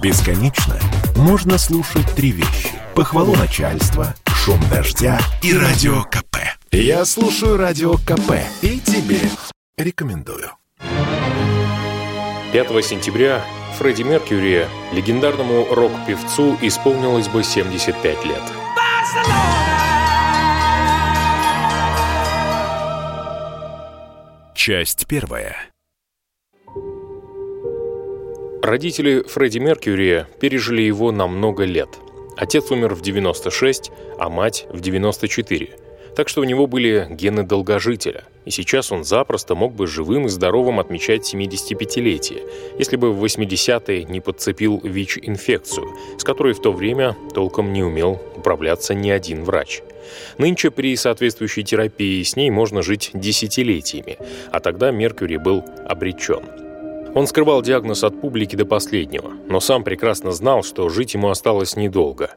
Бесконечно можно слушать три вещи. Похвалу начальства, шум дождя и радио КП. Я слушаю радио КП и тебе рекомендую. 5 сентября Фредди Меркьюри, легендарному рок-певцу, исполнилось бы 75 лет. Часть первая. Родители Фредди Меркьюри пережили его на много лет. Отец умер в 96, а мать в 94. Так что у него были гены долгожителя. И сейчас он запросто мог бы живым и здоровым отмечать 75-летие, если бы в 80-е не подцепил ВИЧ-инфекцию, с которой в то время толком не умел управляться ни один врач. Нынче при соответствующей терапии с ней можно жить десятилетиями, а тогда Меркьюри был обречен. Он скрывал диагноз от публики до последнего, но сам прекрасно знал, что жить ему осталось недолго.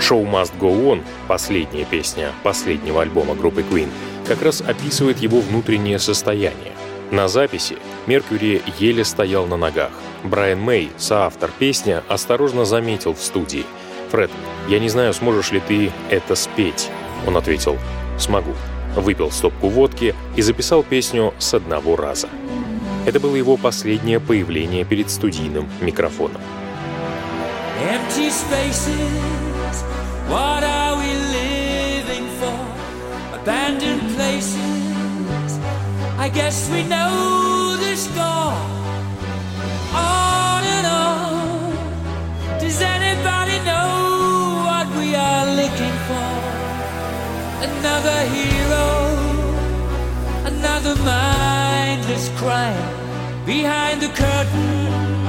«Show Must Go On» — последняя песня последнего альбома группы Queen — как раз описывает его внутреннее состояние. На записи Меркьюри еле стоял на ногах. Брайан Мэй, соавтор песни, осторожно заметил в студии. «Фред, я не знаю, сможешь ли ты это спеть?» Он ответил «Смогу» выпил стопку водки и записал песню с одного раза. Это было его последнее появление перед студийным микрофоном. Empty spaces, what are we living for? Abandoned places, I guess we know Another hero, another mindless crime. Behind the curtain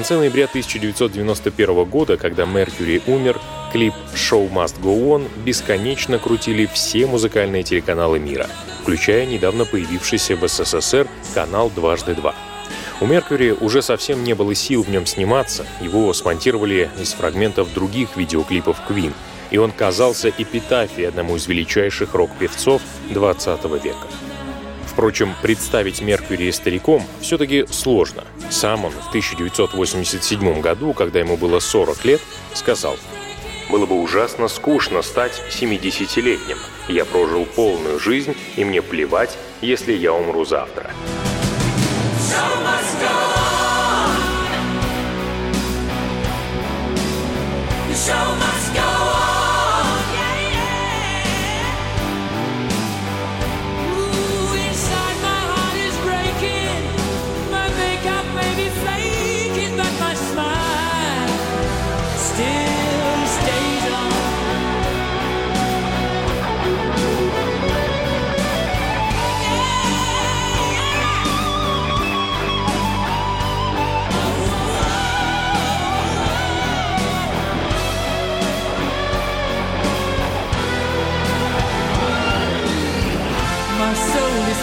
конце ноября 1991 года, когда Меркьюри умер, клип «Show Must Go On» бесконечно крутили все музыкальные телеканалы мира, включая недавно появившийся в СССР канал «Дважды два». У Меркьюри уже совсем не было сил в нем сниматься, его смонтировали из фрагментов других видеоклипов Queen, и он казался эпитафией одному из величайших рок-певцов 20 века. Впрочем, представить Меркьюри стариком все-таки сложно. Сам он в 1987 году, когда ему было 40 лет, сказал «Было бы ужасно скучно стать 70-летним. Я прожил полную жизнь, и мне плевать, если я умру завтра». Show must go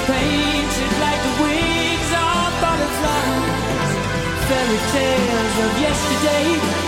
painted like the wings of butterflies. Fairy tales of yesterday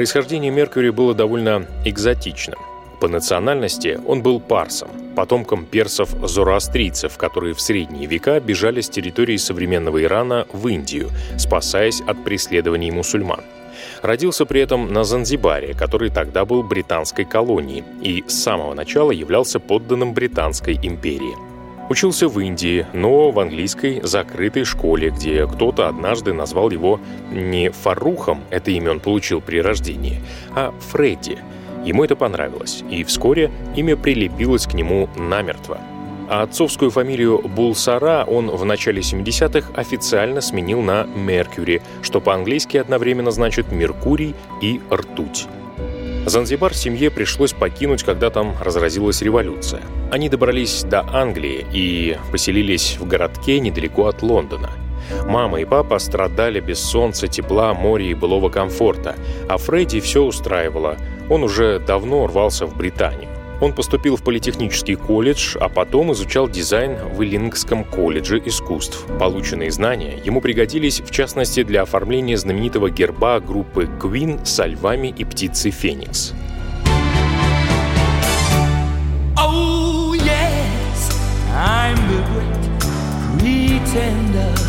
Происхождение Меркьюри было довольно экзотичным. По национальности он был парсом, потомком персов-зороастрийцев, которые в средние века бежали с территории современного Ирана в Индию, спасаясь от преследований мусульман. Родился при этом на Занзибаре, который тогда был британской колонией и с самого начала являлся подданным Британской империи. Учился в Индии, но в английской закрытой школе, где кто-то однажды назвал его не Фарухом, это имя он получил при рождении, а Фредди – Ему это понравилось, и вскоре имя прилепилось к нему намертво. А отцовскую фамилию Булсара он в начале 70-х официально сменил на Меркьюри, что по-английски одновременно значит «Меркурий» и «Ртуть». Занзибар семье пришлось покинуть, когда там разразилась революция. Они добрались до Англии и поселились в городке недалеко от Лондона. Мама и папа страдали без солнца, тепла, моря и былого комфорта, а Фредди все устраивало – он уже давно рвался в Британию. Он поступил в политехнический колледж, а потом изучал дизайн в Иллингском колледже искусств. Полученные знания ему пригодились, в частности, для оформления знаменитого герба группы Queen со львами и птицей Феникс. Oh, yes, I'm the great pretender.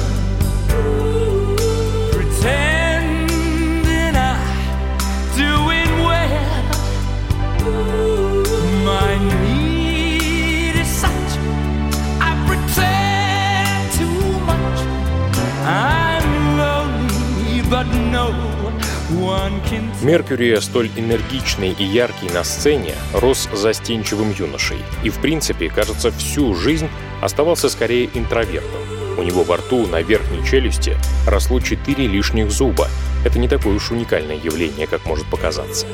Меркьюри, столь энергичный и яркий на сцене, рос застенчивым юношей и, в принципе, кажется, всю жизнь оставался скорее интровертом. У него во рту на верхней челюсти росло четыре лишних зуба. Это не такое уж уникальное явление, как может показаться.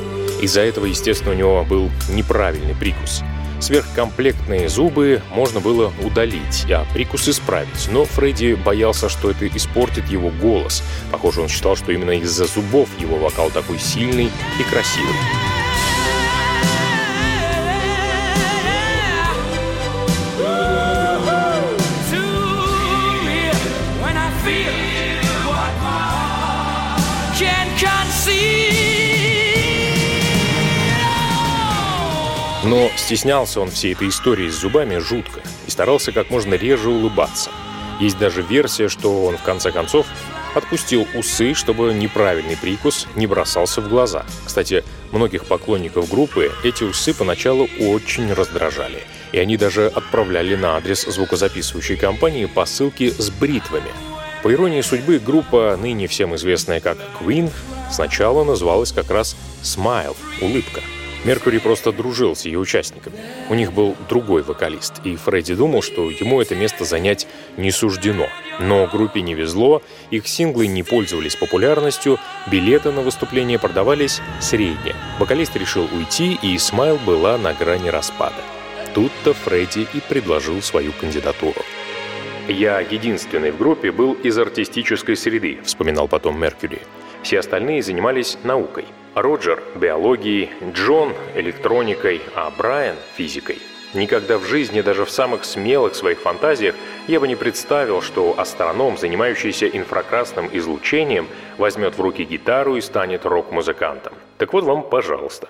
Из-за этого, естественно, у него был неправильный прикус – Сверхкомплектные зубы можно было удалить, а прикус исправить, но Фредди боялся, что это испортит его голос. Похоже, он считал, что именно из-за зубов его вокал такой сильный и красивый. Но стеснялся он всей этой истории с зубами жутко и старался как можно реже улыбаться. Есть даже версия, что он в конце концов отпустил усы, чтобы неправильный прикус не бросался в глаза. Кстати, многих поклонников группы эти усы поначалу очень раздражали, и они даже отправляли на адрес звукозаписывающей компании посылки с бритвами. По иронии судьбы, группа, ныне всем известная как Queen, сначала называлась как раз Smile – улыбка. Меркури просто дружил с ее участниками. У них был другой вокалист, и Фредди думал, что ему это место занять не суждено. Но группе не везло, их синглы не пользовались популярностью, билеты на выступление продавались средне. Вокалист решил уйти, и Смайл была на грани распада. Тут-то Фредди и предложил свою кандидатуру. «Я единственный в группе был из артистической среды», — вспоминал потом Меркьюри. «Все остальные занимались наукой. Роджер – биологией, Джон – электроникой, а Брайан – физикой. Никогда в жизни, даже в самых смелых своих фантазиях, я бы не представил, что астроном, занимающийся инфракрасным излучением, возьмет в руки гитару и станет рок-музыкантом. Так вот вам, пожалуйста.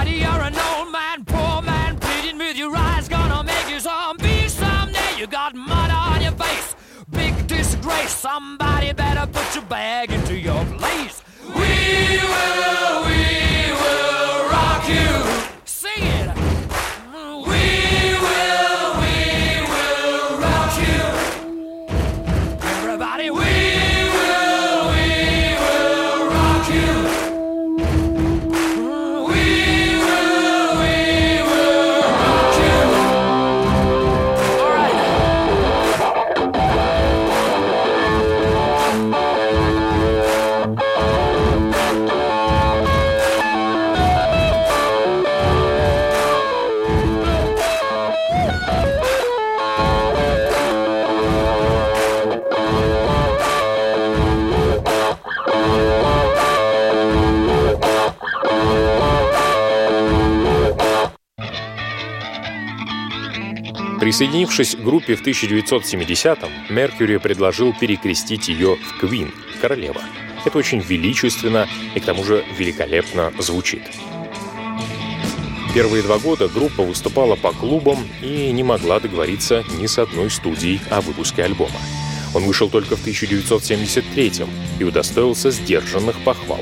Buddy, you're an old man, poor man, pleading with your eyes, gonna make you zombie someday. You got mud on your face, big disgrace. Somebody better put your bag into your place. We will. We Присоединившись к группе в 1970-м, Меркьюри предложил перекрестить ее в Квин, королева. Это очень величественно и к тому же великолепно звучит. Первые два года группа выступала по клубам и не могла договориться ни с одной студией о выпуске альбома. Он вышел только в 1973 и удостоился сдержанных похвал.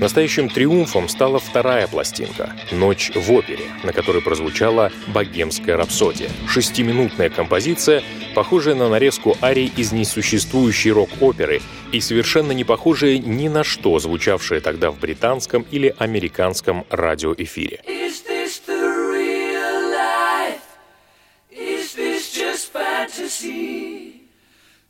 Настоящим триумфом стала вторая пластинка «Ночь в опере», на которой прозвучала «Богемская рапсодия» — шестиминутная композиция, похожая на нарезку арий из несуществующей рок-оперы и совершенно не похожая ни на что, звучавшая тогда в британском или американском радиоэфире.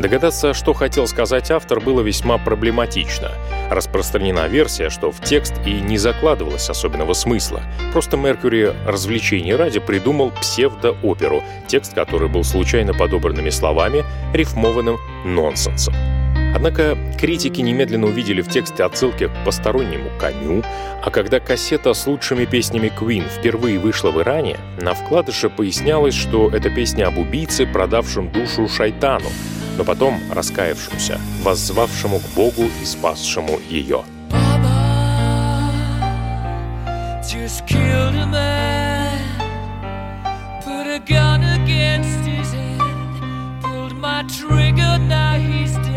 Догадаться, что хотел сказать автор, было весьма проблематично. Распространена версия, что в текст и не закладывалось особенного смысла. Просто Меркьюри развлечений ради придумал псевдооперу, текст который был случайно подобранными словами, рифмованным нонсенсом. Однако критики немедленно увидели в тексте отсылки к постороннему коню, а когда кассета с лучшими песнями Queen впервые вышла в Иране, на вкладыше пояснялось, что это песня об убийце, продавшем душу шайтану, но потом раскаявшемуся, воззвавшему к Богу и спасшему ее. trigger, now he's dead.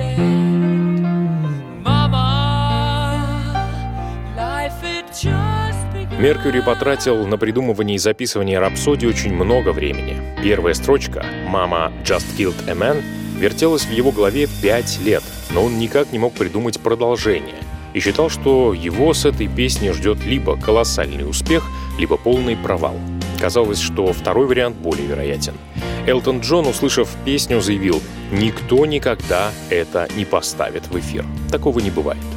Меркьюри потратил на придумывание и записывание рапсодии очень много времени. Первая строчка «Мама just killed a man» вертелась в его голове пять лет, но он никак не мог придумать продолжение и считал, что его с этой песней ждет либо колоссальный успех, либо полный провал. Казалось, что второй вариант более вероятен. Элтон Джон, услышав песню, заявил «Никто никогда это не поставит в эфир. Такого не бывает».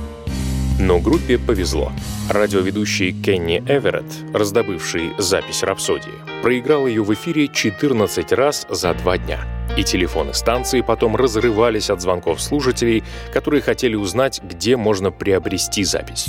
Но группе повезло. Радиоведущий Кенни Эверетт, раздобывший запись «Рапсодии», проиграл ее в эфире 14 раз за два дня. И телефоны станции потом разрывались от звонков слушателей, которые хотели узнать, где можно приобрести запись.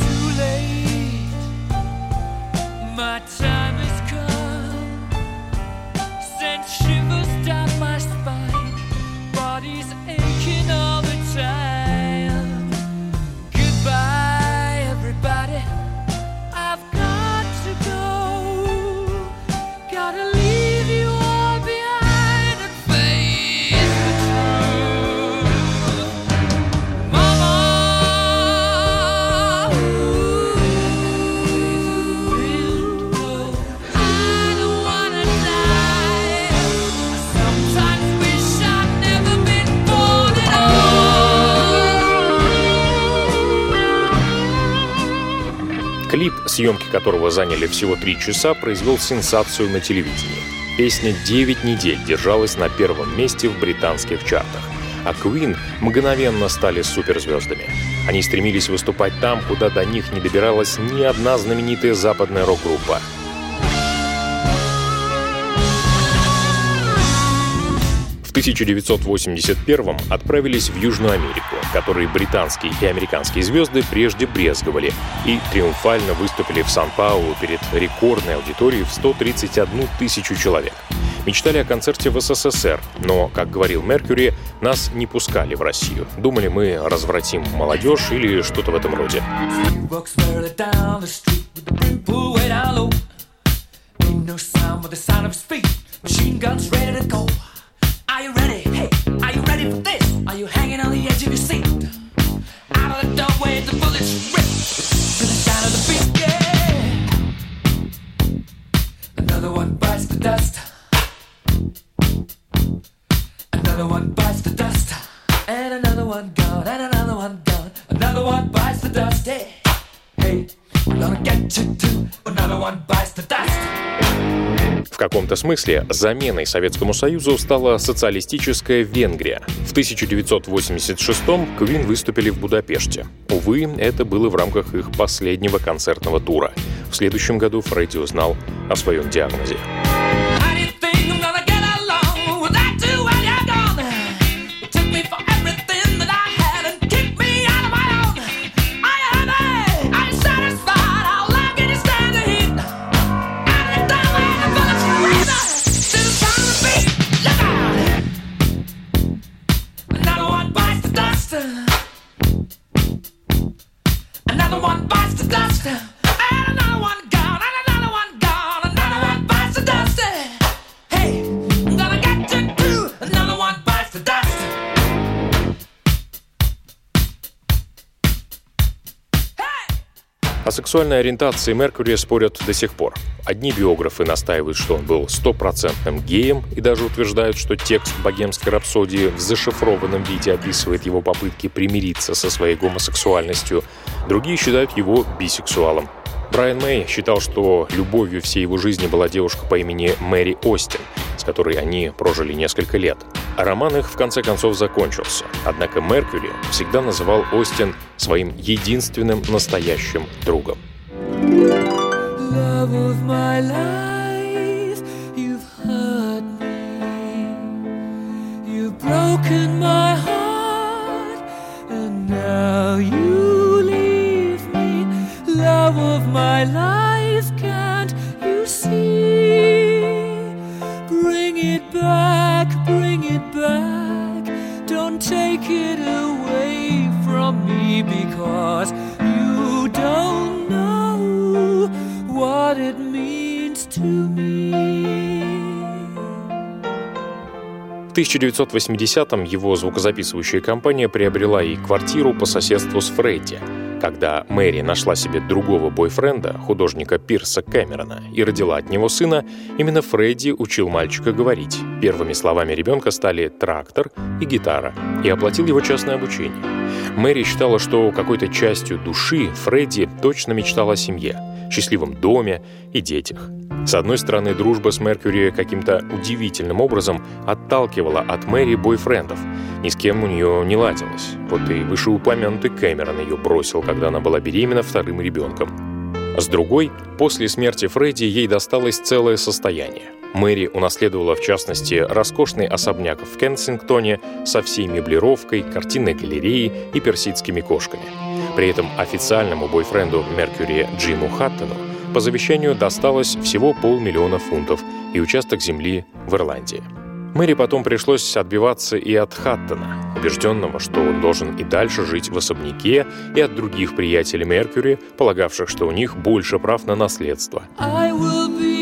Съемки которого заняли всего три часа, произвел сенсацию на телевидении. Песня 9 недель держалась на первом месте в британских чартах, а Queen мгновенно стали суперзвездами. Они стремились выступать там, куда до них не добиралась ни одна знаменитая западная рок-группа. 1981 отправились в Южную Америку, которой британские и американские звезды прежде брезговали, и триумфально выступили в Сан-Паулу перед рекордной аудиторией в 131 тысячу человек. Мечтали о концерте в СССР, но, как говорил Меркьюри, нас не пускали в Россию. Думали, мы развратим молодежь или что-то в этом роде. Machine guns ready to go. Are you ready? Hey, are you ready for this? Are you hanging on the edge of your seat? Out of the doorway, the bullets rip to the sound of the beat. Yeah. Another one bites the dust. Another one bites the dust. And another one gone. And another one gone. Another one bites the dust. Hey, hey, we're gonna get you too. Another one bites the dust. В каком-то смысле заменой Советскому Союзу стала социалистическая Венгрия. В 1986-м Квин выступили в Будапеште. Увы, это было в рамках их последнего концертного тура. В следующем году Фредди узнал о своем диагнозе. Сексуальной ориентации Меркурия спорят до сих пор. Одни биографы настаивают, что он был стопроцентным геем и даже утверждают, что текст богемской рапсодии в зашифрованном виде описывает его попытки примириться со своей гомосексуальностью. Другие считают его бисексуалом. Брайан Мэй считал, что любовью всей его жизни была девушка по имени Мэри Остин, с которой они прожили несколько лет. Роман их в конце концов закончился. Однако Меркьюри всегда называл Остин своим единственным настоящим другом. Back, bring it back. Don't take it away from me because you don't know what it means to me. В 1980-м его звукозаписывающая компания приобрела и квартиру по соседству с Фредди. Когда Мэри нашла себе другого бойфренда, художника Пирса Кэмерона, и родила от него сына, именно Фредди учил мальчика говорить. Первыми словами ребенка стали «трактор» и «гитара», и оплатил его частное обучение. Мэри считала, что какой-то частью души Фредди точно мечтал о семье, счастливом доме и детях. С одной стороны, дружба с Меркьюри каким-то удивительным образом отталкивала от Мэри бойфрендов. Ни с кем у нее не ладилось. Вот и вышеупомянутый Кэмерон ее бросил, когда она была беременна вторым ребенком. С другой, после смерти Фредди ей досталось целое состояние. Мэри унаследовала, в частности, роскошный особняк в Кенсингтоне со всей меблировкой, картинной галереей и персидскими кошками. При этом официальному бойфренду Меркьюри Джиму Хаттону по завещанию досталось всего полмиллиона фунтов и участок земли в Ирландии. Мэри потом пришлось отбиваться и от Хаттона, убежденного, что он должен и дальше жить в особняке, и от других приятелей Меркьюри, полагавших, что у них больше прав на наследство. I will be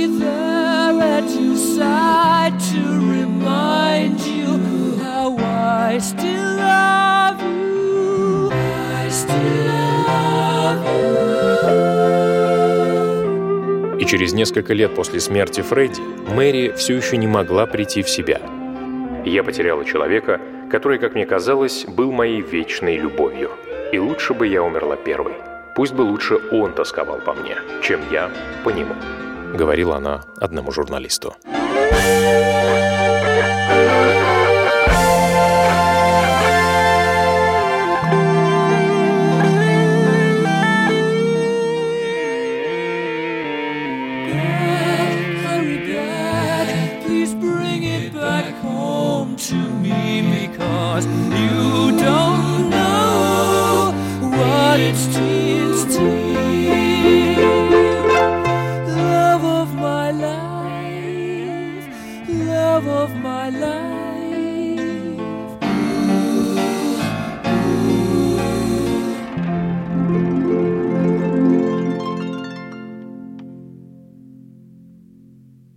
И через несколько лет после смерти Фредди Мэри все еще не могла прийти в себя. Я потеряла человека, который, как мне казалось, был моей вечной любовью. И лучше бы я умерла первой. Пусть бы лучше он тосковал по мне, чем я по нему, говорила она одному журналисту. to